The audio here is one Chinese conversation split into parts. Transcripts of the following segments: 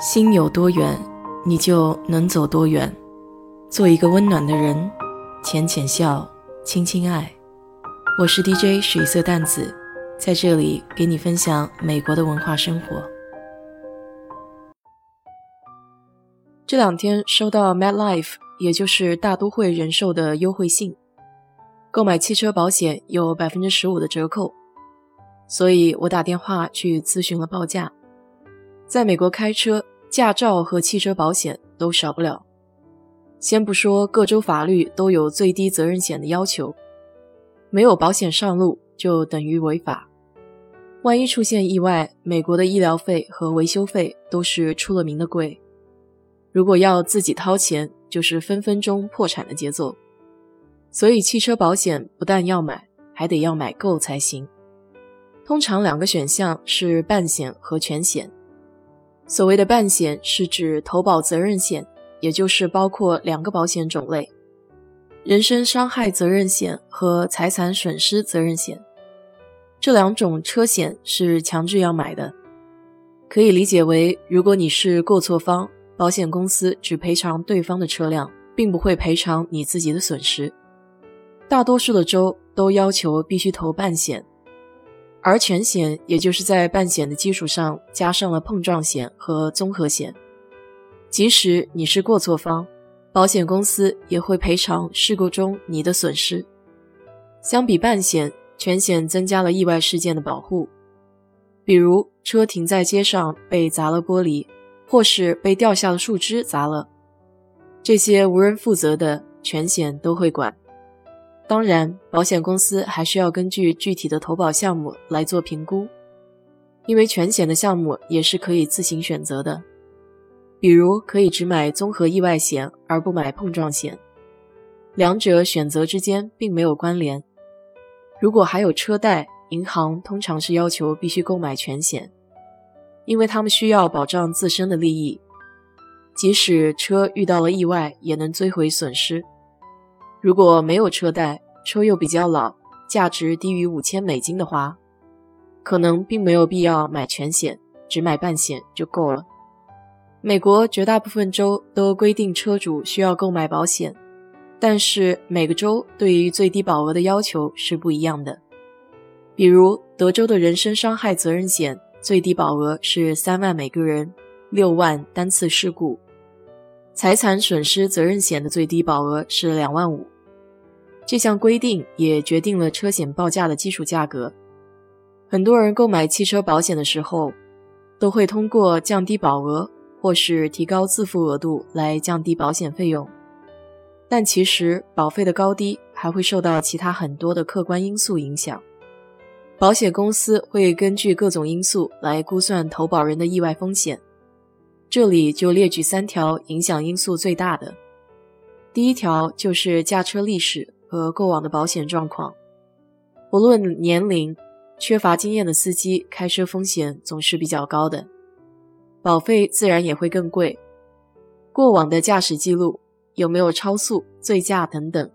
心有多远，你就能走多远。做一个温暖的人，浅浅笑，轻轻爱。我是 DJ 水色淡子，在这里给你分享美国的文化生活。这两天收到 MetLife，也就是大都会人寿的优惠信，购买汽车保险有百分之十五的折扣，所以我打电话去咨询了报价。在美国开车，驾照和汽车保险都少不了。先不说各州法律都有最低责任险的要求，没有保险上路就等于违法。万一出现意外，美国的医疗费和维修费都是出了名的贵。如果要自己掏钱，就是分分钟破产的节奏。所以汽车保险不但要买，还得要买够才行。通常两个选项是半险和全险。所谓的半险是指投保责任险，也就是包括两个保险种类：人身伤害责任险和财产损失责任险。这两种车险是强制要买的，可以理解为，如果你是过错方，保险公司只赔偿对方的车辆，并不会赔偿你自己的损失。大多数的州都要求必须投半险。而全险，也就是在半险的基础上加上了碰撞险和综合险，即使你是过错方，保险公司也会赔偿事故中你的损失。相比半险，全险增加了意外事件的保护，比如车停在街上被砸了玻璃，或是被掉下的树枝砸了，这些无人负责的，全险都会管。当然，保险公司还需要根据具体的投保项目来做评估，因为全险的项目也是可以自行选择的，比如可以只买综合意外险而不买碰撞险，两者选择之间并没有关联。如果还有车贷，银行通常是要求必须购买全险，因为他们需要保障自身的利益，即使车遇到了意外，也能追回损失。如果没有车贷，车又比较老，价值低于五千美金的话，可能并没有必要买全险，只买半险就够了。美国绝大部分州都规定车主需要购买保险，但是每个州对于最低保额的要求是不一样的。比如德州的人身伤害责任险最低保额是三万每个人，六万单次事故。财产损失责任险的最低保额是两万五，这项规定也决定了车险报价的基础价格。很多人购买汽车保险的时候，都会通过降低保额或是提高自付额度来降低保险费用，但其实保费的高低还会受到其他很多的客观因素影响。保险公司会根据各种因素来估算投保人的意外风险。这里就列举三条影响因素最大的。第一条就是驾车历史和过往的保险状况。不论年龄，缺乏经验的司机开车风险总是比较高的，保费自然也会更贵。过往的驾驶记录有没有超速、醉驾等等，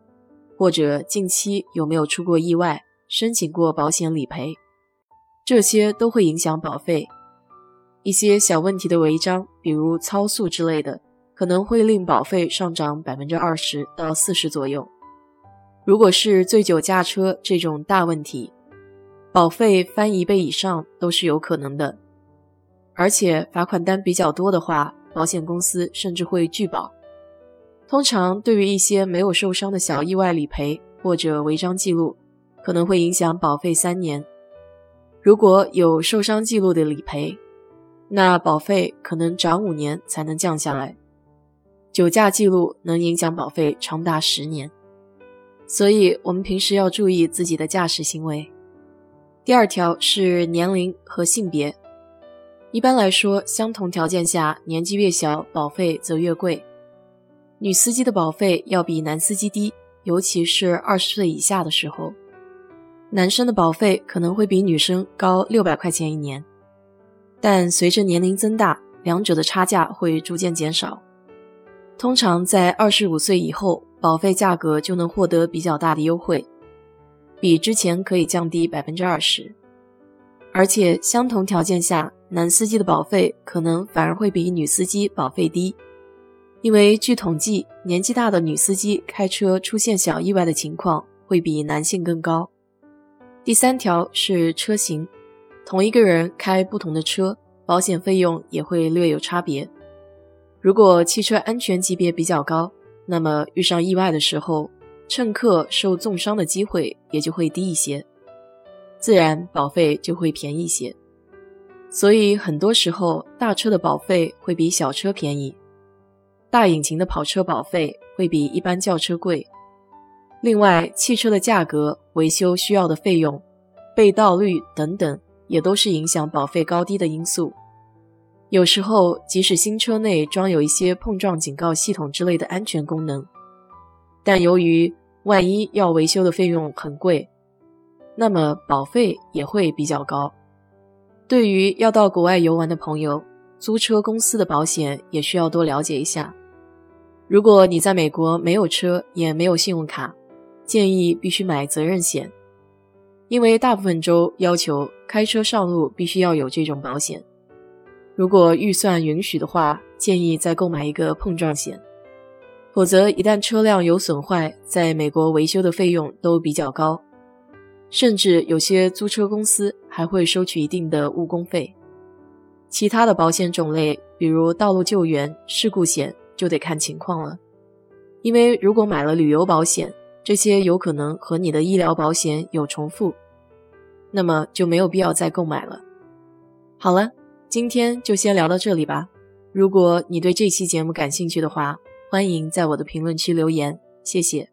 或者近期有没有出过意外，申请过保险理赔，这些都会影响保费。一些小问题的违章，比如超速之类的，可能会令保费上涨百分之二十到四十左右。如果是醉酒驾车这种大问题，保费翻一倍以上都是有可能的。而且罚款单比较多的话，保险公司甚至会拒保。通常对于一些没有受伤的小意外理赔或者违章记录，可能会影响保费三年。如果有受伤记录的理赔，那保费可能涨五年才能降下来，酒驾记录能影响保费长达十年，所以我们平时要注意自己的驾驶行为。第二条是年龄和性别，一般来说，相同条件下，年纪越小，保费则越贵。女司机的保费要比男司机低，尤其是二十岁以下的时候，男生的保费可能会比女生高六百块钱一年。但随着年龄增大，两者的差价会逐渐减少。通常在二十五岁以后，保费价格就能获得比较大的优惠，比之前可以降低百分之二十。而且相同条件下，男司机的保费可能反而会比女司机保费低，因为据统计，年纪大的女司机开车出现小意外的情况会比男性更高。第三条是车型，同一个人开不同的车，保险费用也会略有差别。如果汽车安全级别比较高，那么遇上意外的时候，乘客受重伤的机会也就会低一些，自然保费就会便宜些。所以很多时候，大车的保费会比小车便宜，大引擎的跑车保费会比一般轿车贵。另外，汽车的价格、维修需要的费用、被盗率等等，也都是影响保费高低的因素。有时候，即使新车内装有一些碰撞警告系统之类的安全功能，但由于万一要维修的费用很贵，那么保费也会比较高。对于要到国外游玩的朋友，租车公司的保险也需要多了解一下。如果你在美国没有车，也没有信用卡。建议必须买责任险，因为大部分州要求开车上路必须要有这种保险。如果预算允许的话，建议再购买一个碰撞险，否则一旦车辆有损坏，在美国维修的费用都比较高，甚至有些租车公司还会收取一定的误工费。其他的保险种类，比如道路救援、事故险，就得看情况了，因为如果买了旅游保险，这些有可能和你的医疗保险有重复，那么就没有必要再购买了。好了，今天就先聊到这里吧。如果你对这期节目感兴趣的话，欢迎在我的评论区留言，谢谢。